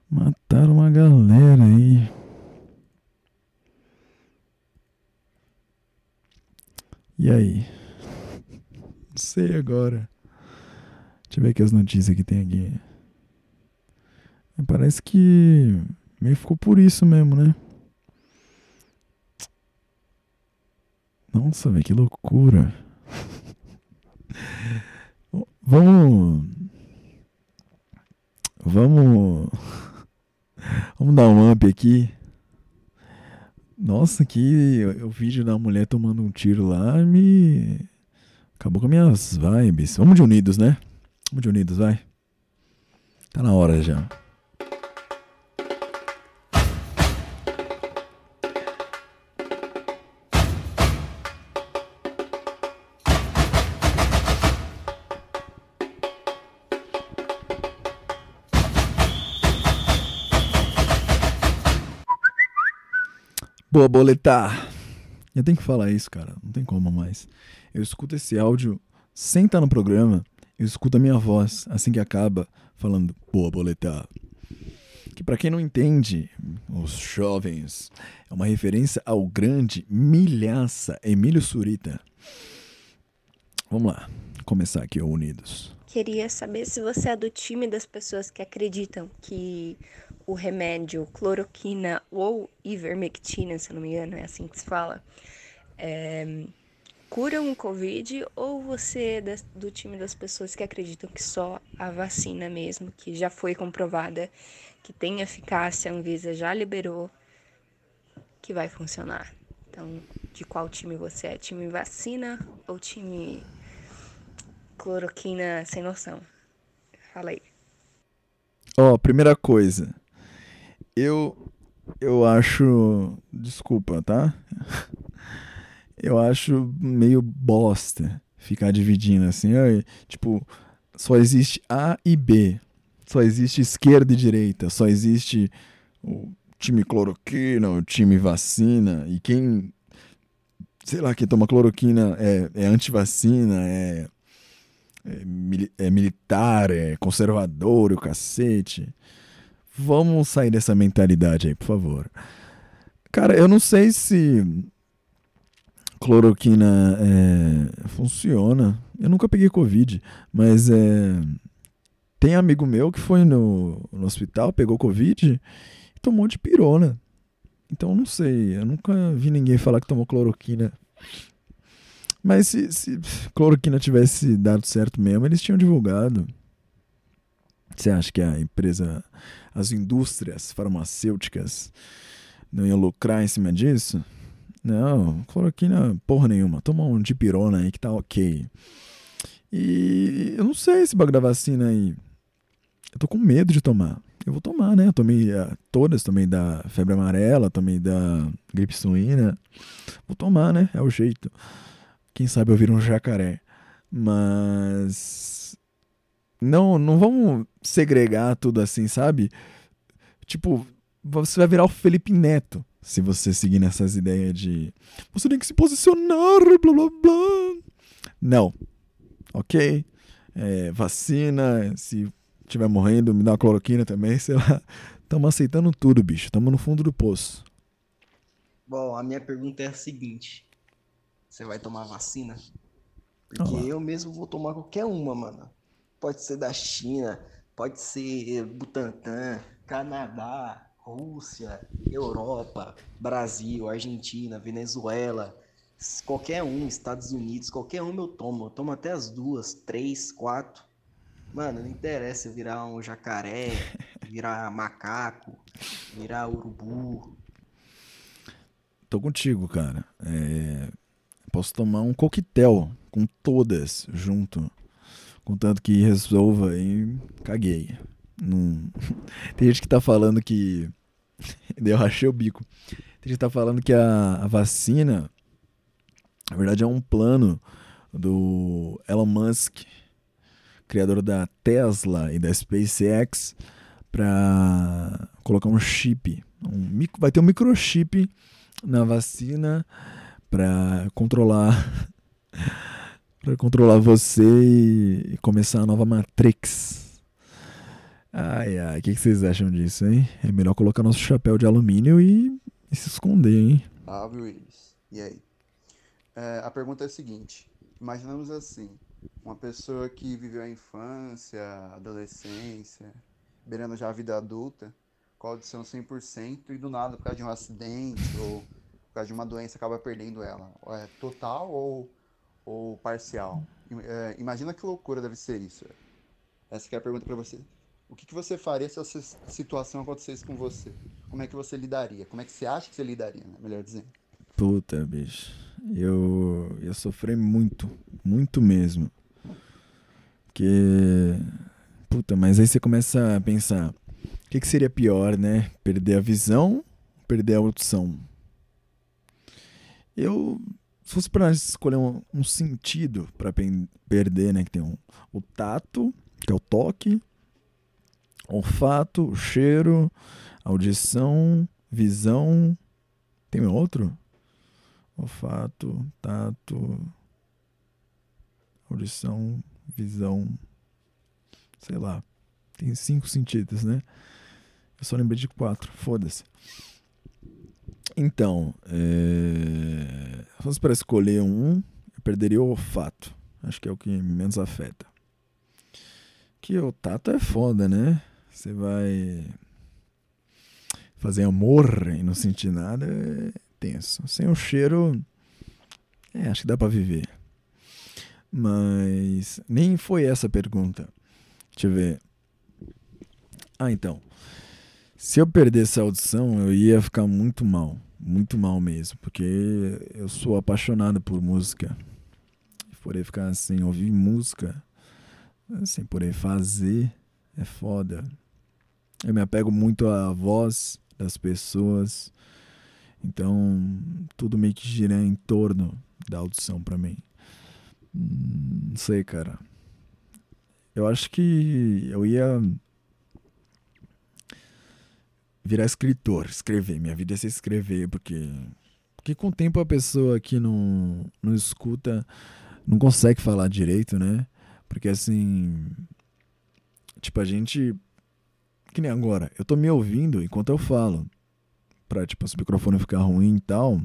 Mataram uma galera aí. E aí? Não sei agora. Deixa eu ver aqui as notícias que tem aqui. Parece que meio ficou por isso mesmo, né? Nossa, velho, que loucura. Vamos. Vamos. Vamos dar um up aqui. Nossa, que o vídeo da mulher tomando um tiro lá me. Acabou com minhas vibes. Vamos de Unidos, né? Vamos de Unidos, vai. Tá na hora já. Boa, boletar. Eu tenho que falar isso, cara. Não tem como mais. Eu escuto esse áudio sem estar no programa. Eu escuto a minha voz assim que acaba, falando boa, boletar. Que para quem não entende, os jovens, é uma referência ao grande milhaça Emílio Surita. Vamos lá, começar aqui Unidos. Queria saber se você é do time das pessoas que acreditam que o remédio cloroquina ou ivermectina, se não me engano, é assim que se fala, é, curam o Covid ou você é do time das pessoas que acreditam que só a vacina mesmo, que já foi comprovada, que tem eficácia, a Anvisa já liberou, que vai funcionar. Então, de qual time você é? Time vacina ou time cloroquina sem noção? Fala aí. Ó, oh, primeira coisa, eu eu acho, desculpa, tá? Eu acho meio bosta ficar dividindo assim, tipo, só existe A e B. Só existe esquerda e direita, só existe o time cloroquina, o time vacina, e quem sei lá, quem toma cloroquina é, é antivacina, é, é, é militar, é conservador, o cacete. Vamos sair dessa mentalidade aí, por favor. Cara, eu não sei se cloroquina é, funciona. Eu nunca peguei Covid, mas é, tem amigo meu que foi no, no hospital, pegou Covid e tomou de pirona. Então não sei, eu nunca vi ninguém falar que tomou cloroquina. Mas se, se cloroquina tivesse dado certo mesmo, eles tinham divulgado. Você acha que a empresa as indústrias farmacêuticas não iam lucrar em cima disso? Não, cloroquina porra nenhuma. Toma um dipirona aí que tá ok. E eu não sei esse bagulho da vacina aí. Eu tô com medo de tomar. Eu vou tomar, né? Eu tomei uh, todas, tomei da febre amarela, tomei da gripe suína. Vou tomar, né? É o jeito. Quem sabe eu viro um jacaré. Mas não, não vamos segregar tudo assim, sabe? Tipo, você vai virar o Felipe Neto se você seguir nessas ideias de você tem que se posicionar, blá blá blá. Não. Ok? É, vacina, se tiver morrendo, me dá uma cloroquina também, sei lá. Estamos aceitando tudo, bicho. Estamos no fundo do poço. Bom, a minha pergunta é a seguinte: Você vai tomar vacina? Porque eu mesmo vou tomar qualquer uma, mano pode ser da China, pode ser Butantã, Canadá, Rússia, Europa, Brasil, Argentina, Venezuela, qualquer um, Estados Unidos, qualquer um eu tomo. Eu tomo até as duas, três, quatro. Mano, não interessa virar um jacaré, virar macaco, virar urubu. Tô contigo, cara. É... Posso tomar um coquetel com todas junto. Contanto que resolva e caguei. Não... Tem gente que tá falando que. Eu rachei o bico. Tem gente que tá falando que a, a vacina, na verdade, é um plano do Elon Musk, criador da Tesla e da SpaceX, para colocar um chip Um, vai ter um microchip na vacina para controlar para controlar você e começar a nova Matrix. Ai, ai, o que, que, vocês acham disso, hein? É melhor colocar nosso chapéu de alumínio e, e se esconder, hein? Ah, Willis. E aí? É, a pergunta é a seguinte: imaginamos assim, uma pessoa que viveu a infância, adolescência, beirando já a vida adulta, com a audição 100% e do nada, por causa de um acidente ou por causa de uma doença, acaba perdendo ela. É total ou, ou parcial? É, imagina que loucura deve ser isso. Essa é a pergunta para você. O que, que você faria se essa situação acontecesse com você? Como é que você lidaria? Como é que você acha que você lidaria, né? melhor dizendo? Puta, bicho. Eu ia sofrer muito, muito mesmo. Porque. Puta, mas aí você começa a pensar: o que, que seria pior, né? Perder a visão perder a audição? Eu. Se fosse pra escolher um, um sentido para perder, né? Que tem um, o tato, que é o toque, olfato, cheiro, audição, visão. Tem outro? Olfato, tato, audição, visão, sei lá. Tem cinco sentidos, né? Eu só lembrei de quatro, foda-se. Então, é... se fosse para escolher um, eu perderia o olfato. Acho que é o que menos afeta. Que o tato é foda, né? Você vai fazer amor e não sentir nada é tenso. Sem o cheiro, é, acho que dá para viver. Mas nem foi essa a pergunta. Deixa eu ver. Ah, então. Se eu perdesse a audição, eu ia ficar muito mal. Muito mal mesmo. Porque eu sou apaixonado por música. Poder ficar sem ouvir música, sem poder fazer, é foda. Eu me apego muito à voz das pessoas. Então, tudo meio que gira em torno da audição para mim. Não sei, cara. Eu acho que eu ia virar escritor, escrever. Minha vida é ser escrever, porque porque com o tempo a pessoa que não não escuta não consegue falar direito, né? Porque assim, tipo a gente que nem agora, eu tô me ouvindo enquanto eu falo. Pra, tipo, se o microfone ficar ruim e tal,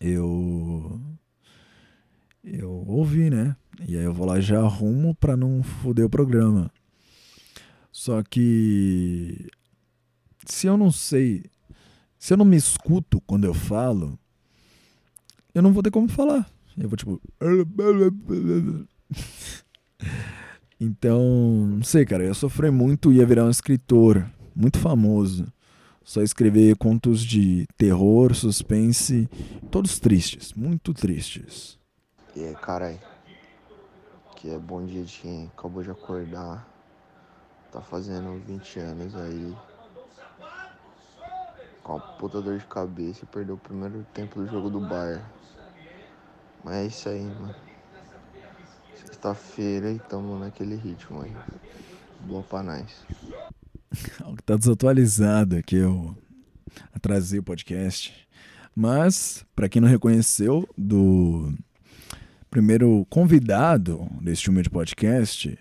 eu eu ouvi, né? E aí eu vou lá e já arrumo pra não foder o programa. Só que se eu não sei, se eu não me escuto quando eu falo, eu não vou ter como falar. Eu vou tipo. Então, não sei, cara, eu ia sofrer muito, ia virar um escritor muito famoso. Só escrever contos de terror, suspense, todos tristes, muito tristes. E aí, carai, que é bom dia de quem acabou de acordar, tá fazendo 20 anos aí, com a puta dor de cabeça e perdeu o primeiro tempo do jogo do Bayern. Mas é isso aí, mano. Sexta-feira e tamo naquele ritmo aí. Boa pra nós. Tá desatualizado aqui, eu atrasei o podcast. Mas, para quem não reconheceu, do primeiro convidado deste humilde podcast,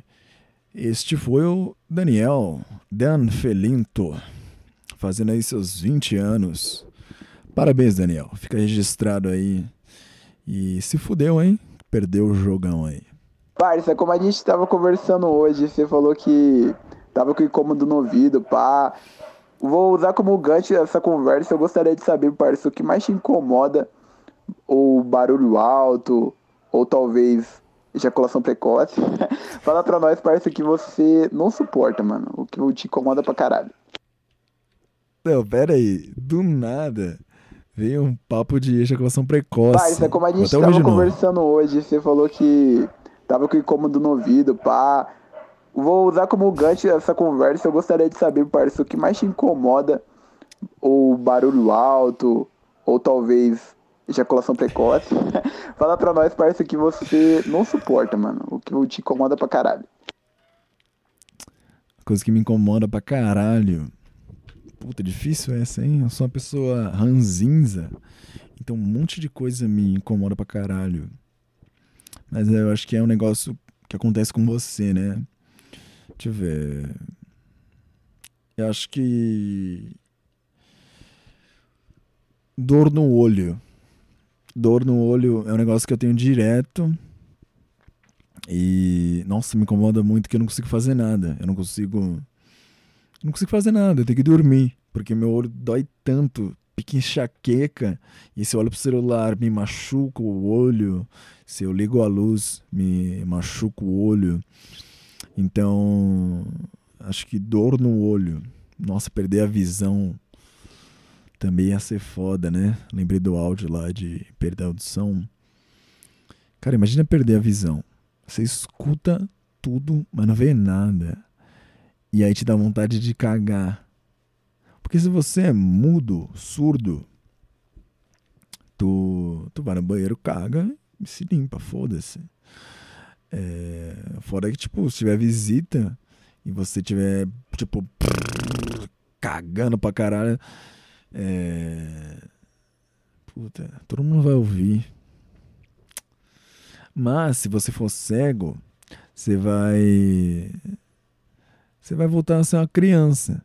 este foi o Daniel Dan Felinto fazendo aí seus 20 anos. Parabéns, Daniel. Fica registrado aí. E se fudeu, hein? Perdeu o jogão aí. Parça, como a gente tava conversando hoje, você falou que tava com incômodo no ouvido, pá. Vou usar como gancho essa conversa. Eu gostaria de saber, parça, o que mais te incomoda? Ou barulho alto, ou talvez ejaculação precoce. Fala pra nós, parça, que você não suporta, mano. O que te incomoda pra caralho. Não, pera aí. Do nada veio um papo de ejaculação precoce. Pai, isso é como a gente tava conversando hoje. Você falou que tava com incômodo no ouvido, pá. Vou usar como gancho essa conversa. Eu gostaria de saber, parceiro, o que mais te incomoda? Ou barulho alto, ou talvez ejaculação precoce. Fala pra nós, parceiro, que você não suporta, mano. O que te incomoda pra caralho. Coisa que me incomoda pra caralho. Puta, difícil essa, hein? Eu sou uma pessoa ranzinza. Então um monte de coisa me incomoda pra caralho. Mas eu acho que é um negócio que acontece com você, né? Deixa eu ver. Eu acho que. Dor no olho. Dor no olho é um negócio que eu tenho direto. E. Nossa, me incomoda muito que eu não consigo fazer nada. Eu não consigo. Não consigo fazer nada, eu tenho que dormir. Porque meu olho dói tanto, pique enxaqueca. E se eu olho pro celular, me machuca o olho. Se eu ligo a luz, me machuca o olho. Então, acho que dor no olho. Nossa, perder a visão também ia ser foda, né? Lembrei do áudio lá de perder a audição. Cara, imagina perder a visão. Você escuta tudo, mas não vê nada. E aí te dá vontade de cagar. Porque se você é mudo, surdo, tu, tu vai no banheiro, caga e se limpa, foda-se. É, fora que, tipo, se tiver visita e você tiver, tipo, cagando pra caralho, é, puta, todo mundo vai ouvir. Mas se você for cego, você vai. Você vai voltar a ser uma criança.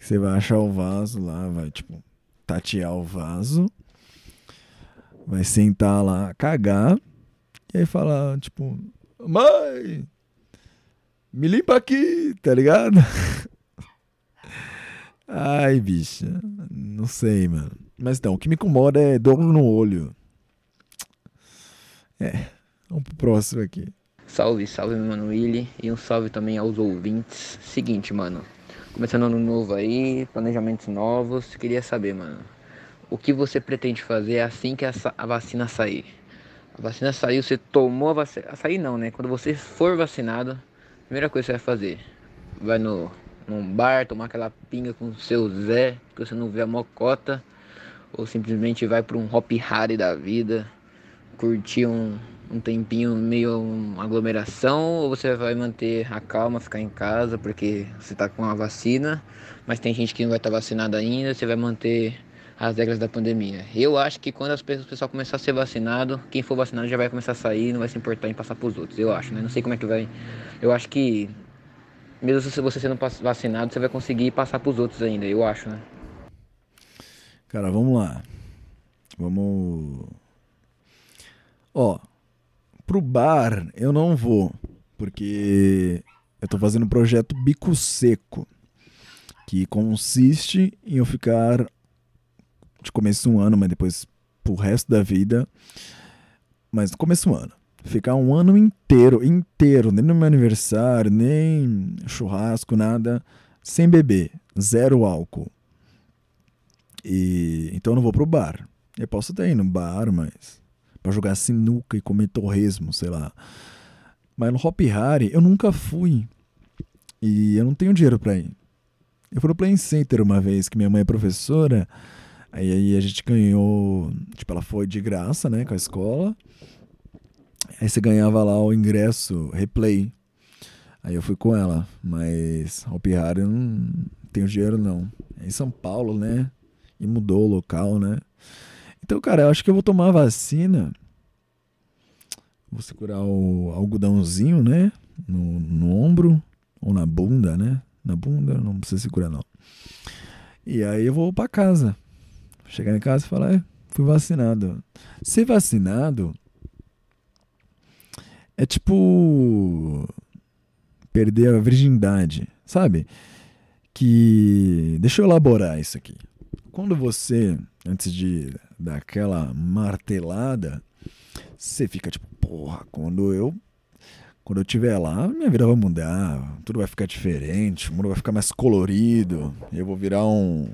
Você vai achar o vaso lá, vai, tipo, tatear o vaso, vai sentar lá, cagar, e aí falar, tipo, mãe, me limpa aqui, tá ligado? Ai, bicha, não sei, mano. Mas então, o que me incomoda é dor no olho. É, vamos pro próximo aqui. Salve, salve, mano Willy. E um salve também aos ouvintes. Seguinte, mano. Começando ano novo aí, planejamentos novos. Queria saber, mano. O que você pretende fazer assim que a vacina sair? A vacina saiu, você tomou a vacina. Sair não, né? Quando você for vacinado, a primeira coisa que você vai fazer. Vai no, num bar, tomar aquela pinga com o seu Zé, que você não vê a mocota. Ou simplesmente vai para um hop harry da vida, curtir um, um tempinho meio uma aglomeração ou você vai manter a calma, ficar em casa porque você está com a vacina, mas tem gente que não vai estar tá vacinada ainda, você vai manter as regras da pandemia. Eu acho que quando as pessoas, o pessoal começar a ser vacinado, quem for vacinado já vai começar a sair, não vai se importar em passar para os outros. Eu acho, né? Não sei como é que vai. Eu acho que mesmo se você sendo vacinado, você vai conseguir passar para os outros ainda. Eu acho, né? Cara, vamos lá. Vamos. Ó, pro bar eu não vou, porque eu tô fazendo um projeto Bico Seco, que consiste em eu ficar de começo um ano, mas depois pro resto da vida, mas no começo um ano. Ficar um ano inteiro, inteiro, nem no meu aniversário, nem churrasco, nada, sem beber, zero álcool. E então eu não vou pro bar. Eu posso até ir no bar, mas para jogar sinuca e comer torresmo, sei lá. Mas no Hop Harry eu nunca fui. E eu não tenho dinheiro para ir. Eu fui no Play Center uma vez, que minha mãe é professora. Aí, aí a gente ganhou. Tipo, ela foi de graça, né, com a escola. Aí você ganhava lá o ingresso replay. Aí eu fui com ela. Mas Hop Harry eu não tenho dinheiro, não. É em São Paulo, né? E mudou o local, né? Então, cara, eu acho que eu vou tomar a vacina. Vou segurar o algodãozinho, né? No, no ombro ou na bunda, né? Na bunda, não precisa segurar, não. E aí eu vou para casa. Chegar em casa e falar, é, fui vacinado. Ser vacinado é tipo perder a virgindade, sabe? Que deixa eu elaborar isso aqui. Quando você, antes de dar aquela martelada, você fica tipo, porra, quando eu quando eu estiver lá, minha vida vai mudar, tudo vai ficar diferente, o mundo vai ficar mais colorido, eu vou virar um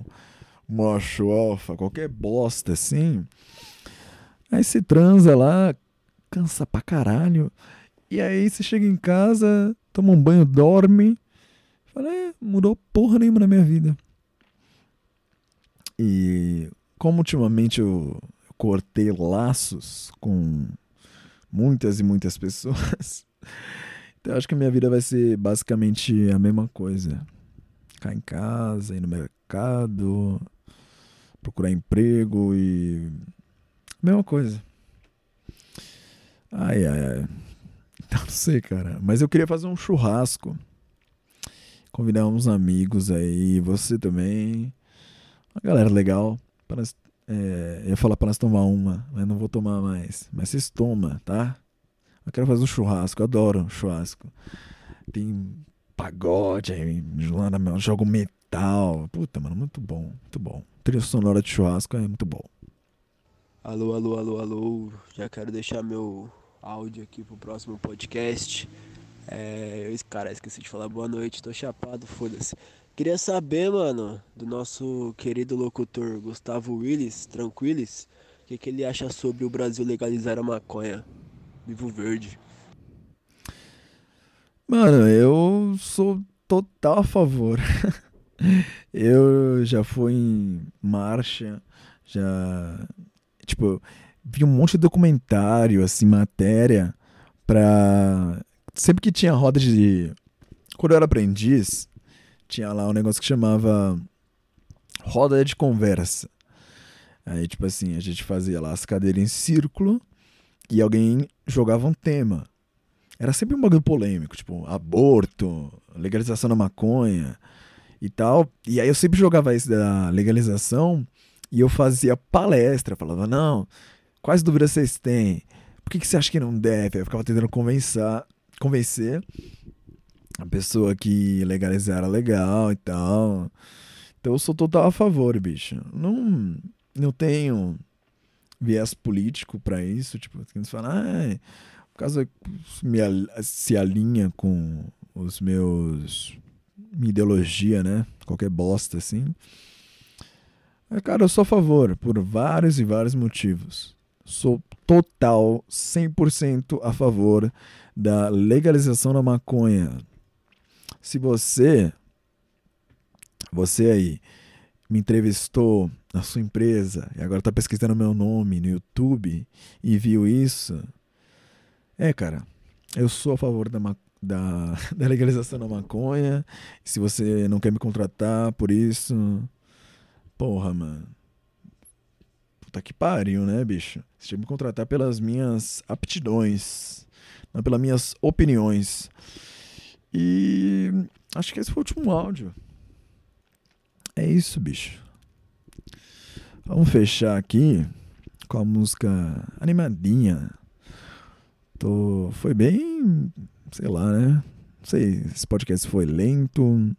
macho alfa, qualquer bosta assim. Aí você transa lá, cansa pra caralho, e aí você chega em casa, toma um banho, dorme, fala, é, mudou porra nenhuma na minha vida. E como ultimamente eu cortei laços com muitas e muitas pessoas, então acho que a minha vida vai ser basicamente a mesma coisa. ficar em casa, ir no mercado, procurar emprego e. Mesma coisa. Ai, ai, ai. Não sei, cara. Mas eu queria fazer um churrasco. Convidar uns amigos aí, você também. Uma galera legal. É, eu ia falar para nós tomar uma, mas não vou tomar mais. Mas vocês tomam, tá? Eu quero fazer um churrasco, eu adoro churrasco. Tem pagode, aí jogo metal. Puta, mano, muito bom, muito bom. Trilha sonora de churrasco é muito bom. Alô, alô, alô, alô. Já quero deixar meu áudio aqui pro próximo podcast. É, eu, cara, esqueci de falar boa noite, tô chapado, foda-se. Queria saber, mano, do nosso querido locutor Gustavo Willis, Tranquilis, o que, que ele acha sobre o Brasil legalizar a maconha. Vivo Verde. Mano, eu sou total a favor. eu já fui em marcha, já. Tipo, vi um monte de documentário, assim, matéria, pra. Sempre que tinha roda de. Quando eu era aprendiz, tinha lá um negócio que chamava roda de conversa. Aí, tipo assim, a gente fazia lá as cadeiras em círculo e alguém jogava um tema. Era sempre um bagulho polêmico, tipo aborto, legalização da maconha e tal. E aí eu sempre jogava isso da legalização e eu fazia palestra, falava, não, quais dúvidas vocês têm? Por que, que você acha que não deve? Eu ficava tentando convencer a pessoa que legalizar era legal e tal. Então eu sou total a favor, bicho. Não, não tenho viés político para isso, tipo, eles falam, ah, por causa me, se alinha com os meus minha ideologia, né? Qualquer bosta assim. Mas, cara, eu sou a favor por vários e vários motivos. Sou total 100% a favor da legalização da maconha. Se você você aí me entrevistou na sua empresa e agora está pesquisando meu nome no YouTube e viu isso, é, cara, eu sou a favor da, da, da legalização da maconha. Se você não quer me contratar por isso, porra, mano. Puta que pariu, né, bicho? Você tinha que me contratar pelas minhas aptidões, não pelas minhas opiniões. E acho que esse foi o último áudio. É isso, bicho. Vamos fechar aqui com a música animadinha. Tô, foi bem, sei lá, né? Não sei se esse podcast foi lento.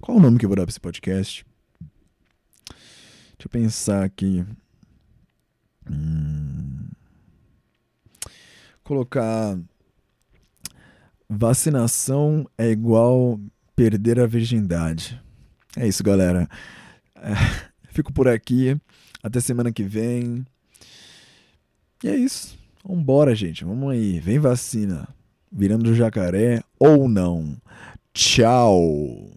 Qual o nome que eu vou dar pra esse podcast? Deixa eu pensar aqui. Hum, colocar vacinação é igual perder a virgindade. É isso, galera. É, fico por aqui. Até semana que vem. E é isso. Vambora, gente. Vamos aí. Vem vacina. Virando jacaré ou não. Tchau.